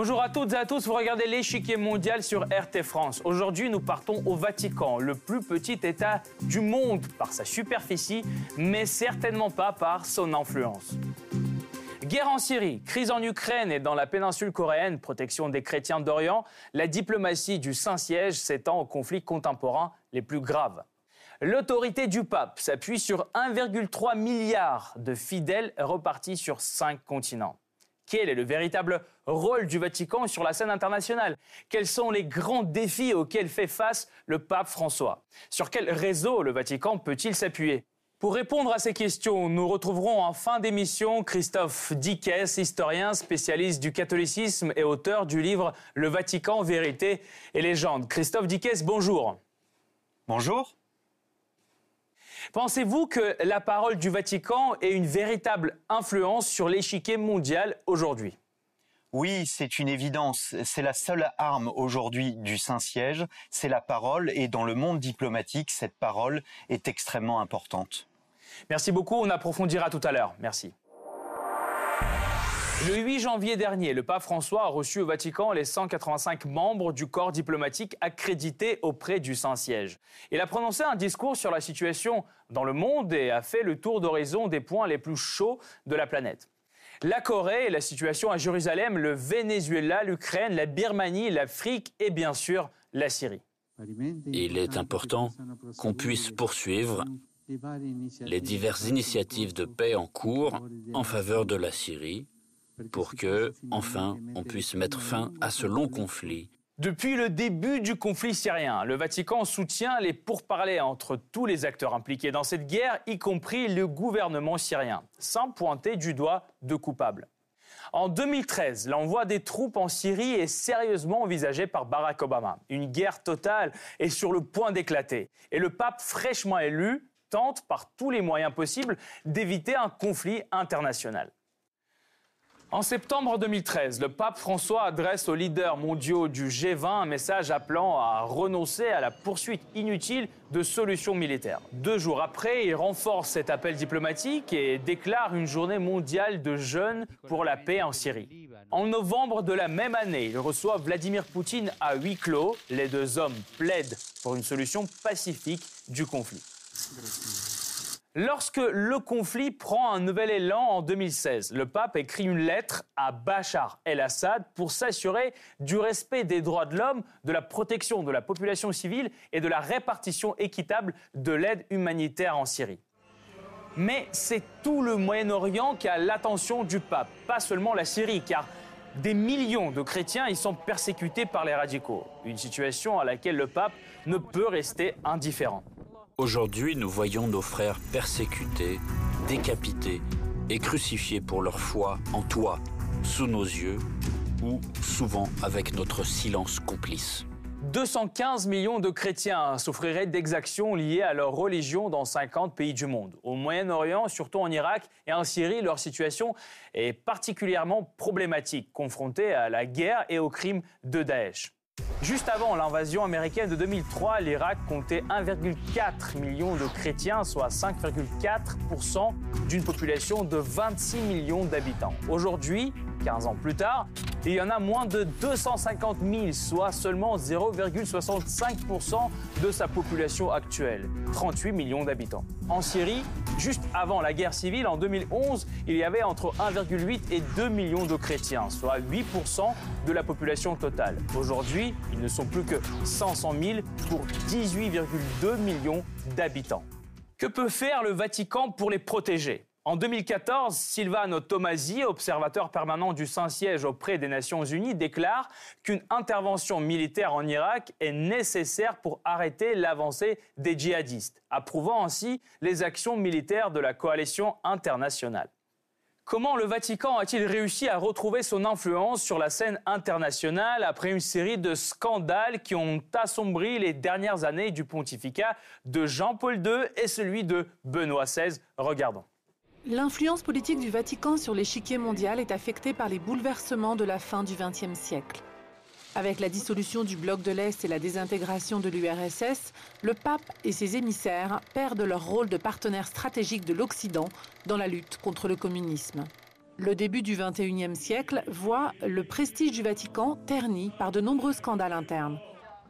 Bonjour à toutes et à tous, vous regardez l'échiquier mondial sur RT France. Aujourd'hui, nous partons au Vatican, le plus petit État du monde par sa superficie, mais certainement pas par son influence. Guerre en Syrie, crise en Ukraine et dans la péninsule coréenne, protection des chrétiens d'Orient, la diplomatie du Saint-Siège s'étend aux conflits contemporains les plus graves. L'autorité du pape s'appuie sur 1,3 milliard de fidèles repartis sur cinq continents. Quel est le véritable rôle du Vatican sur la scène internationale? Quels sont les grands défis auxquels fait face le pape François? Sur quel réseau le Vatican peut-il s'appuyer? Pour répondre à ces questions, nous retrouverons en fin d'émission Christophe Dickès, historien spécialiste du catholicisme et auteur du livre Le Vatican, vérité et légende. Christophe Dickès, bonjour. Bonjour. Pensez-vous que la parole du Vatican ait une véritable influence sur l'échiquier mondial aujourd'hui? Oui, c'est une évidence. C'est la seule arme aujourd'hui du Saint-Siège, c'est la parole, et dans le monde diplomatique, cette parole est extrêmement importante. Merci beaucoup, on approfondira tout à l'heure. Merci. Le 8 janvier dernier, le pape François a reçu au Vatican les 185 membres du corps diplomatique accrédité auprès du Saint-Siège. Il a prononcé un discours sur la situation dans le monde et a fait le tour d'horizon des points les plus chauds de la planète. La Corée, la situation à Jérusalem, le Venezuela, l'Ukraine, la Birmanie, l'Afrique et bien sûr la Syrie. Il est important qu'on puisse poursuivre les diverses initiatives de paix en cours en faveur de la Syrie pour que, enfin, on puisse mettre fin à ce long conflit. Depuis le début du conflit syrien, le Vatican soutient les pourparlers entre tous les acteurs impliqués dans cette guerre, y compris le gouvernement syrien, sans pointer du doigt de coupables. En 2013, l'envoi des troupes en Syrie est sérieusement envisagé par Barack Obama. Une guerre totale est sur le point d'éclater. Et le pape fraîchement élu tente par tous les moyens possibles d'éviter un conflit international. En septembre 2013, le pape François adresse aux leaders mondiaux du G20 un message appelant à renoncer à la poursuite inutile de solutions militaires. Deux jours après, il renforce cet appel diplomatique et déclare une journée mondiale de jeûne pour la paix en Syrie. En novembre de la même année, il reçoit Vladimir Poutine à huis clos. Les deux hommes plaident pour une solution pacifique du conflit. Lorsque le conflit prend un nouvel élan en 2016, le pape écrit une lettre à Bachar el-Assad pour s'assurer du respect des droits de l'homme, de la protection de la population civile et de la répartition équitable de l'aide humanitaire en Syrie. Mais c'est tout le Moyen-Orient qui a l'attention du pape, pas seulement la Syrie, car des millions de chrétiens y sont persécutés par les radicaux. Une situation à laquelle le pape ne peut rester indifférent. Aujourd'hui, nous voyons nos frères persécutés, décapités et crucifiés pour leur foi en toi, sous nos yeux, ou souvent avec notre silence complice. 215 millions de chrétiens souffriraient d'exactions liées à leur religion dans 50 pays du monde. Au Moyen-Orient, surtout en Irak et en Syrie, leur situation est particulièrement problématique, confrontée à la guerre et aux crimes de Daesh. Juste avant l'invasion américaine de 2003, l'Irak comptait 1,4 million de chrétiens, soit 5,4% d'une population de 26 millions d'habitants. Aujourd'hui, 15 ans plus tard, il y en a moins de 250 000, soit seulement 0,65% de sa population actuelle, 38 millions d'habitants. En Syrie, juste avant la guerre civile, en 2011, il y avait entre 1,8 et 2 millions de chrétiens, soit 8% de la population totale. Aujourd'hui, ils ne sont plus que 500 000 pour 18,2 millions d'habitants. Que peut faire le Vatican pour les protéger? En 2014, Silvano Tomasi, observateur permanent du Saint-Siège auprès des Nations Unies, déclare qu'une intervention militaire en Irak est nécessaire pour arrêter l'avancée des djihadistes, approuvant ainsi les actions militaires de la coalition internationale. Comment le Vatican a-t-il réussi à retrouver son influence sur la scène internationale après une série de scandales qui ont assombri les dernières années du pontificat de Jean-Paul II et celui de Benoît XVI Regardons. L'influence politique du Vatican sur l'échiquier mondial est affectée par les bouleversements de la fin du XXe siècle. Avec la dissolution du bloc de l'Est et la désintégration de l'URSS, le pape et ses émissaires perdent leur rôle de partenaire stratégique de l'Occident dans la lutte contre le communisme. Le début du XXIe siècle voit le prestige du Vatican terni par de nombreux scandales internes.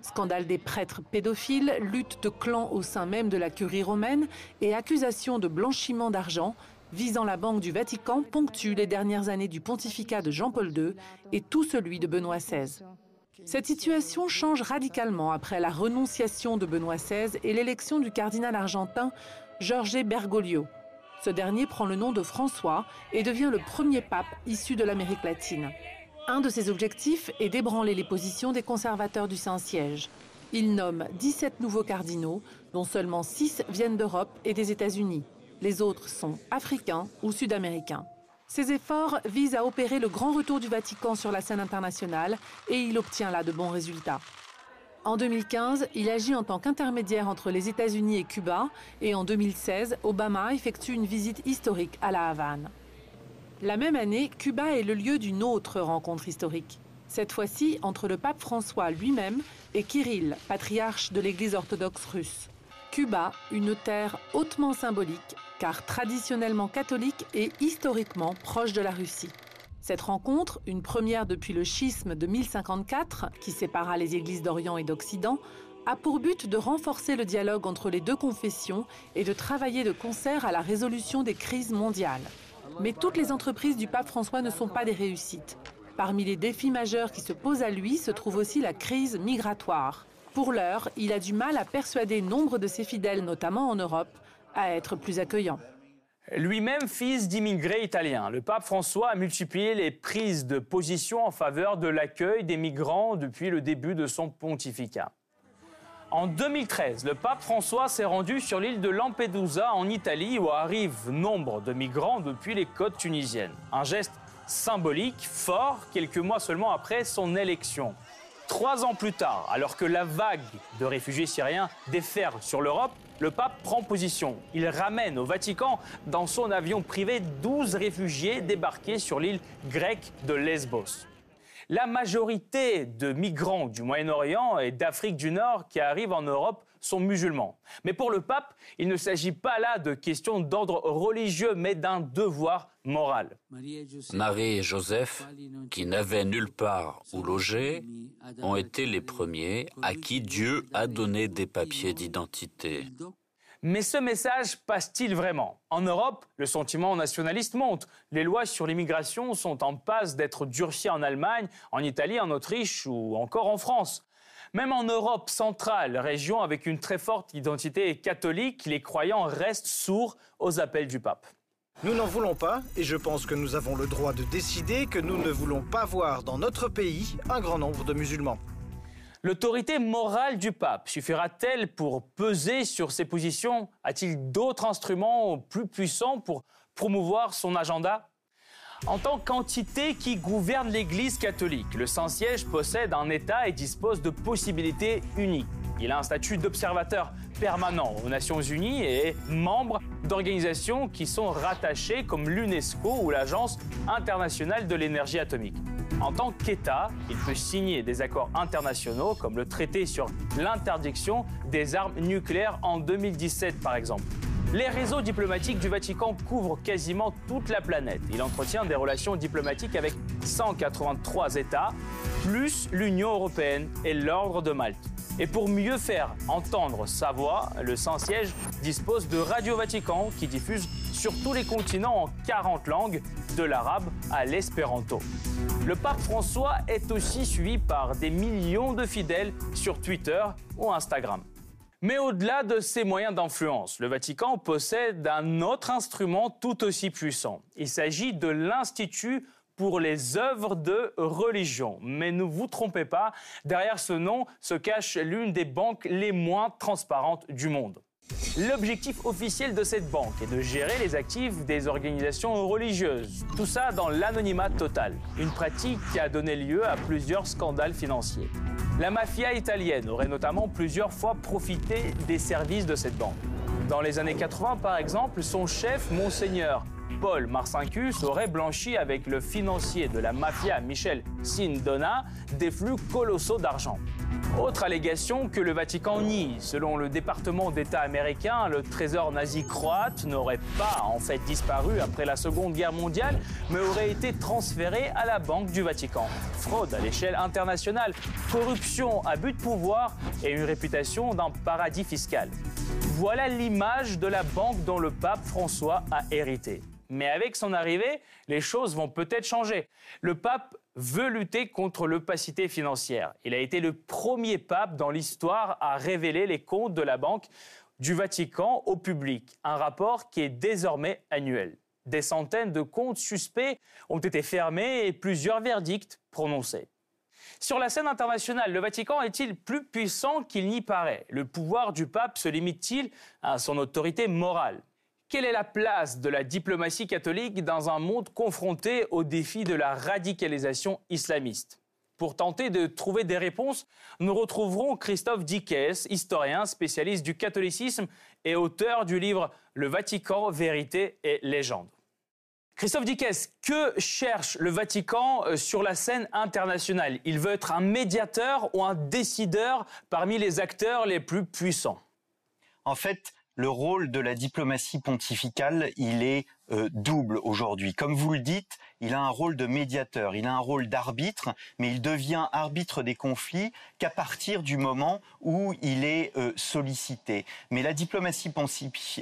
Scandale des prêtres pédophiles, lutte de clans au sein même de la curie romaine et accusations de blanchiment d'argent visant la Banque du Vatican ponctuent les dernières années du pontificat de Jean-Paul II et tout celui de Benoît XVI. Cette situation change radicalement après la renonciation de Benoît XVI et l'élection du cardinal argentin Jorge Bergoglio. Ce dernier prend le nom de François et devient le premier pape issu de l'Amérique latine. Un de ses objectifs est d'ébranler les positions des conservateurs du Saint-Siège. Il nomme 17 nouveaux cardinaux, dont seulement 6 viennent d'Europe et des États-Unis. Les autres sont africains ou sud-américains. Ces efforts visent à opérer le grand retour du Vatican sur la scène internationale et il obtient là de bons résultats. En 2015, il agit en tant qu'intermédiaire entre les États-Unis et Cuba et en 2016, Obama effectue une visite historique à la Havane. La même année, Cuba est le lieu d'une autre rencontre historique. Cette fois-ci entre le pape François lui-même et Kirill, patriarche de l'Église orthodoxe russe. Cuba, une terre hautement symbolique, car traditionnellement catholique et historiquement proche de la Russie. Cette rencontre, une première depuis le schisme de 1054, qui sépara les églises d'Orient et d'Occident, a pour but de renforcer le dialogue entre les deux confessions et de travailler de concert à la résolution des crises mondiales. Mais toutes les entreprises du pape François ne sont pas des réussites. Parmi les défis majeurs qui se posent à lui se trouve aussi la crise migratoire. Pour l'heure, il a du mal à persuader nombre de ses fidèles, notamment en Europe, à être plus accueillants. Lui-même fils d'immigrés italiens, le pape François a multiplié les prises de position en faveur de l'accueil des migrants depuis le début de son pontificat. En 2013, le pape François s'est rendu sur l'île de Lampedusa en Italie où arrivent nombre de migrants depuis les côtes tunisiennes. Un geste symbolique, fort, quelques mois seulement après son élection. Trois ans plus tard, alors que la vague de réfugiés syriens déferle sur l'Europe, le pape prend position. Il ramène au Vatican, dans son avion privé, 12 réfugiés débarqués sur l'île grecque de Lesbos. La majorité de migrants du Moyen-Orient et d'Afrique du Nord qui arrivent en Europe sont musulmans. Mais pour le pape, il ne s'agit pas là de questions d'ordre religieux, mais d'un devoir moral. Marie et Joseph, qui n'avaient nulle part où loger, ont été les premiers à qui Dieu a donné des papiers d'identité. Mais ce message passe-t-il vraiment? En Europe, le sentiment nationaliste monte. Les lois sur l'immigration sont en passe d'être durcies en Allemagne, en Italie, en Autriche ou encore en France. Même en Europe centrale, région avec une très forte identité catholique, les croyants restent sourds aux appels du pape. Nous n'en voulons pas et je pense que nous avons le droit de décider que nous ne voulons pas voir dans notre pays un grand nombre de musulmans. L'autorité morale du pape suffira-t-elle pour peser sur ses positions? A-t-il d'autres instruments plus puissants pour promouvoir son agenda? En tant qu'entité qui gouverne l'Église catholique, le Saint-Siège possède un État et dispose de possibilités uniques. Il a un statut d'observateur permanent aux Nations Unies et est membre d'organisations qui sont rattachées comme l'UNESCO ou l'Agence internationale de l'énergie atomique. En tant qu'État, il peut signer des accords internationaux comme le traité sur l'interdiction des armes nucléaires en 2017 par exemple. Les réseaux diplomatiques du Vatican couvrent quasiment toute la planète. Il entretient des relations diplomatiques avec 183 États, plus l'Union européenne et l'Ordre de Malte. Et pour mieux faire entendre sa voix, le Saint-Siège dispose de Radio Vatican qui diffuse sur tous les continents en 40 langues, de l'arabe à l'espéranto. Le pape François est aussi suivi par des millions de fidèles sur Twitter ou Instagram. Mais au-delà de ces moyens d'influence, le Vatican possède un autre instrument tout aussi puissant. Il s'agit de l'Institut pour les œuvres de religion. Mais ne vous trompez pas, derrière ce nom se cache l'une des banques les moins transparentes du monde. L'objectif officiel de cette banque est de gérer les actifs des organisations religieuses. Tout ça dans l'anonymat total. Une pratique qui a donné lieu à plusieurs scandales financiers. La mafia italienne aurait notamment plusieurs fois profité des services de cette banque. Dans les années 80, par exemple, son chef, Monseigneur Paul Marcinkus, aurait blanchi avec le financier de la mafia Michel Sindona des flux colossaux d'argent. Autre allégation que le Vatican nie. Selon le département d'État américain, le trésor nazi croate n'aurait pas en fait disparu après la Seconde Guerre mondiale, mais aurait été transféré à la Banque du Vatican. Fraude à l'échelle internationale, corruption à but de pouvoir et une réputation d'un paradis fiscal. Voilà l'image de la banque dont le pape François a hérité. Mais avec son arrivée, les choses vont peut-être changer. Le pape veut lutter contre l'opacité financière. Il a été le premier pape dans l'histoire à révéler les comptes de la Banque du Vatican au public, un rapport qui est désormais annuel. Des centaines de comptes suspects ont été fermés et plusieurs verdicts prononcés. Sur la scène internationale, le Vatican est-il plus puissant qu'il n'y paraît? Le pouvoir du pape se limite-t-il à son autorité morale? Quelle est la place de la diplomatie catholique dans un monde confronté au défi de la radicalisation islamiste? Pour tenter de trouver des réponses, nous retrouverons Christophe Dickès, historien spécialiste du catholicisme et auteur du livre Le Vatican, vérité et légende. Christophe Dickès, que cherche le Vatican euh, sur la scène internationale? Il veut être un médiateur ou un décideur parmi les acteurs les plus puissants? En fait, le rôle de la diplomatie pontificale, il est euh, double aujourd'hui. Comme vous le dites, il a un rôle de médiateur, il a un rôle d'arbitre, mais il devient arbitre des conflits qu'à partir du moment où il est euh, sollicité. Mais la diplomatie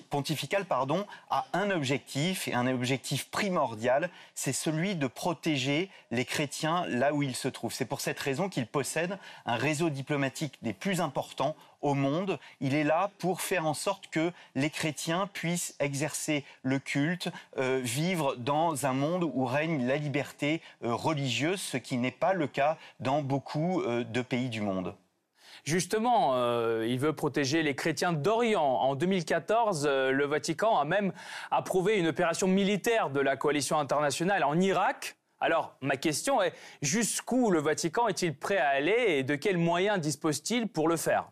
pontificale pardon, a un objectif, et un objectif primordial, c'est celui de protéger les chrétiens là où ils se trouvent. C'est pour cette raison qu'il possède un réseau diplomatique des plus importants au monde. Il est là pour faire en sorte que les chrétiens puissent exercer le culte, euh, vivre dans un monde où règne la liberté euh, religieuse, ce qui n'est pas le cas dans beaucoup euh, de pays du monde. Justement, il veut protéger les chrétiens d'Orient. En 2014, le Vatican a même approuvé une opération militaire de la coalition internationale en Irak. Alors, ma question est, jusqu'où le Vatican est-il prêt à aller et de quels moyens dispose-t-il pour le faire?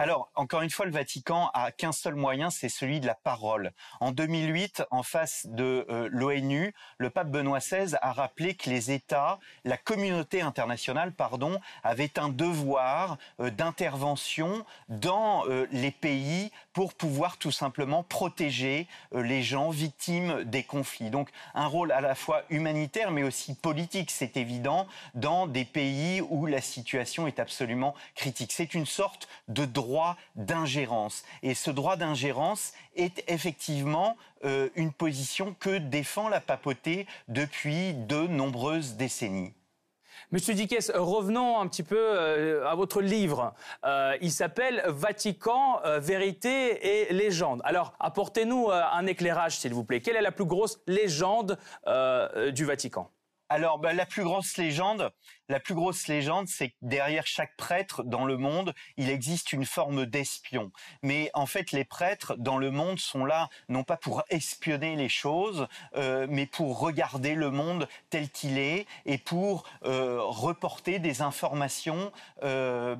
Alors, encore une fois, le Vatican a qu'un seul moyen, c'est celui de la parole. En 2008, en face de euh, l'ONU, le pape Benoît XVI a rappelé que les États, la communauté internationale, pardon, avaient un devoir euh, d'intervention dans euh, les pays pour pouvoir tout simplement protéger les gens victimes des conflits. Donc, un rôle à la fois humanitaire, mais aussi politique, c'est évident, dans des pays où la situation est absolument critique. C'est une sorte de droit droit d'ingérence. Et ce droit d'ingérence est effectivement euh, une position que défend la papauté depuis de nombreuses décennies. Monsieur Dickès, revenons un petit peu euh, à votre livre. Euh, il s'appelle Vatican, vérité et légende. Alors, apportez-nous un éclairage, s'il vous plaît. Quelle est la plus grosse légende du Vatican? Alors, bah, la plus grosse légende, la plus grosse légende, c'est que derrière chaque prêtre dans le monde, il existe une forme d'espion. Mais en fait, les prêtres dans le monde sont là non pas pour espionner les choses, euh, mais pour regarder le monde tel qu'il est et pour euh, reporter des informations euh,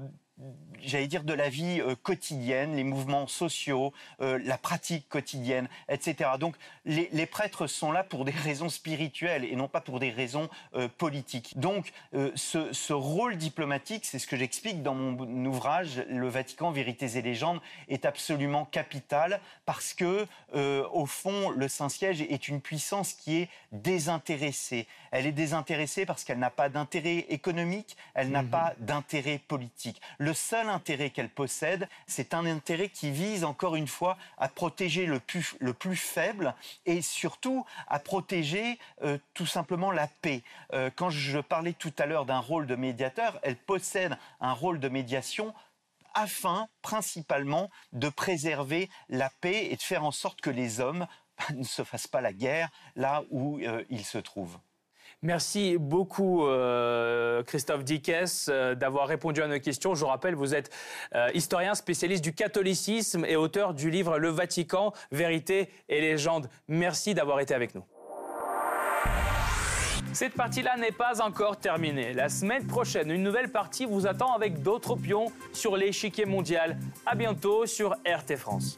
j'allais dire, de la vie euh, quotidienne, les mouvements sociaux, euh, la pratique quotidienne, etc. Donc les, les, prêtres sont là pour des raisons spirituelles et non pas pour des raisons euh, politiques. Donc ce, ce, rôle diplomatique, c'est ce que j'explique dans mon ouvrage, Le Vatican, Vérités et légendes, est absolument capital parce que, au fond, le Saint-Siège est une puissance qui est désintéressée. Elle est désintéressée parce qu'elle n'a pas d'intérêt économique, elle n'a mmh pas d'intérêt politique. Le seul intérêt qu'elle possède, c'est un intérêt qui vise encore une fois à protéger le plus, le plus faible et surtout à protéger euh, tout simplement la paix. Euh, quand je parlais tout à l'heure d'un rôle de médiateur, elle possède un rôle de médiation afin principalement de préserver la paix et de faire en sorte que les hommes ne se fassent pas la guerre là où euh, ils se trouvent. Merci beaucoup, euh, Christophe Dickès, euh, d'avoir répondu à nos questions. Je rappelle, vous êtes euh, historien spécialiste du catholicisme et auteur du livre Le Vatican, Vérité et légende. Merci d'avoir été avec nous. Cette partie-là n'est pas encore terminée. La semaine prochaine, une nouvelle partie vous attend avec d'autres pions sur l'échiquier mondial. À bientôt sur RT France.